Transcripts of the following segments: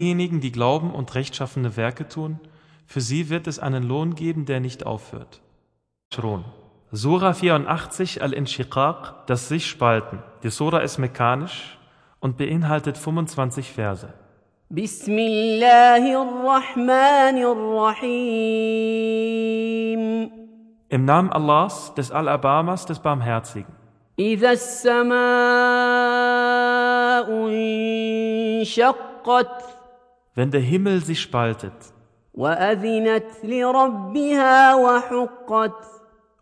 Diejenigen, die glauben und rechtschaffene Werke tun, für sie wird es einen Lohn geben, der nicht aufhört. Schron. Sura 84 Al-Inshiqaq, das sich spalten. Die Sura ist mekanisch und beinhaltet 25 Verse. بسم الله الرحمن الرحيم Im Namen Allahs, des Al-Abamas, des Barmherzigen. إذا السماء انشقت wenn der Himmel sich spaltet.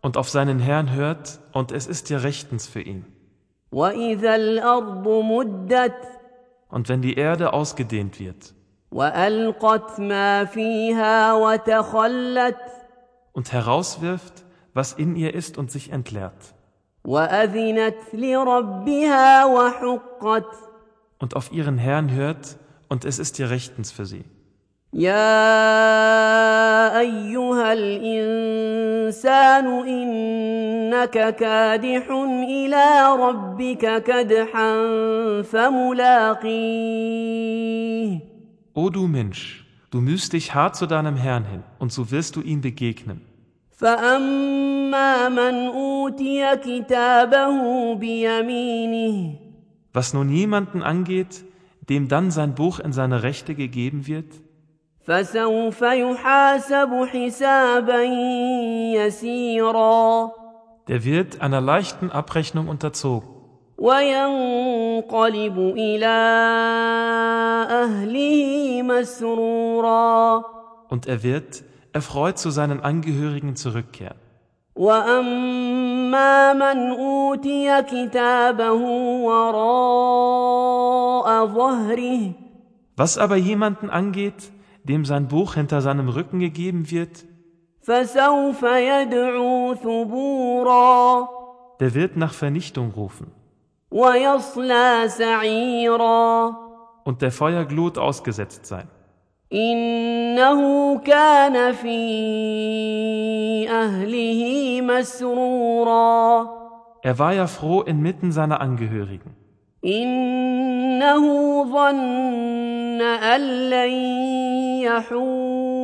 und auf seinen Herrn hört und es ist ja rechtens für ihn. Und wenn die Erde ausgedehnt wird. und herauswirft, was in ihr ist und sich entleert. Und auf ihren Herrn hört und es ist dir rechtens für sie. يا أيها الإنسان إنك كادح إلى ربك كدحا فملاقيه O du Mensch, du mühst dich hart zu deinem Herrn hin, und so wirst du ihm begegnen. فأما من أوتي كتابه بيمينه Was nun jemanden angeht, dem dann sein Buch in seine Rechte gegeben wird, فسوف يحاسب حسابا يسيرا der wird einer leichten Abrechnung unterzogen وينقلب إلى أهله مسرورا und er wird erfreut zu seinen Angehörigen zurückkehren. وأما من أوتي كتابه وراء ظهره was aber jemanden angeht, dem sein Buch hinter seinem Rücken gegeben wird, der wird nach Vernichtung rufen. Und der Feuerglut ausgesetzt sein. Er war ja froh inmitten seiner Angehörigen. إنه ظن أن لن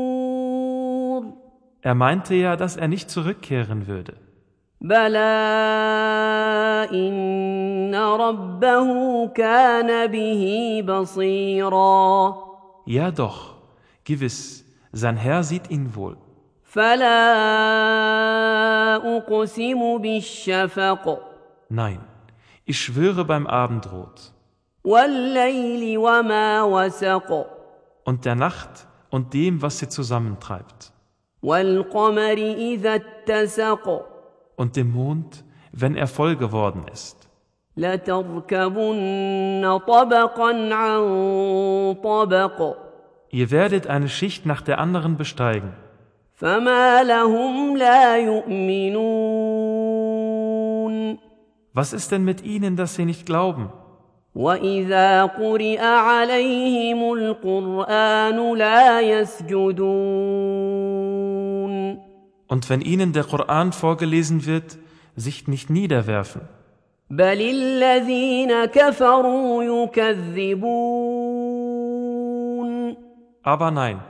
يحور Er meinte ja, dass er nicht zurückkehren würde. بلى إن ربه كان به بصيرا Ja doch, gewiss, sein Herr sieht ihn wohl. فلا أقسم بالشفق Nein, ich schwöre beim Abendrot والليل وما وسق und der Nacht und dem, was sie zusammentreibt. Und dem Mond, wenn er voll geworden ist. Ihr werdet eine Schicht nach der anderen besteigen. Was ist denn mit ihnen, dass sie nicht glauben? واذا قرئ عليهم القران لا يسجدون Und wenn ihnen der Koran vorgelesen wird, sich nicht niederwerfen. بل الذين كفروا يكذبون Aber nein,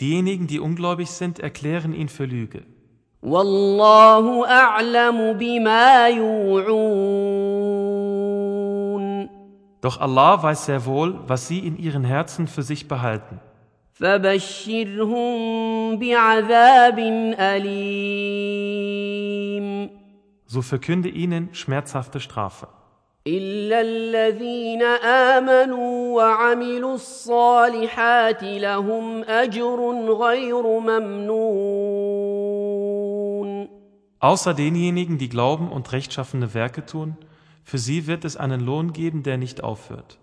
diejenigen, die ungläubig sind, erklären ihn für Lüge. والله اعلم بما يوعون Doch Allah weiß sehr wohl, was sie in ihren Herzen für sich behalten. فبشرهم بعذاب اليم So verkünde ihnen schmerzhafte Strafe. الا الذين امنوا وعملوا الصالحات لهم اجر غير ممنون Außer denjenigen, die glauben und rechtschaffene Werke tun, für sie wird es einen Lohn geben, der nicht aufhört.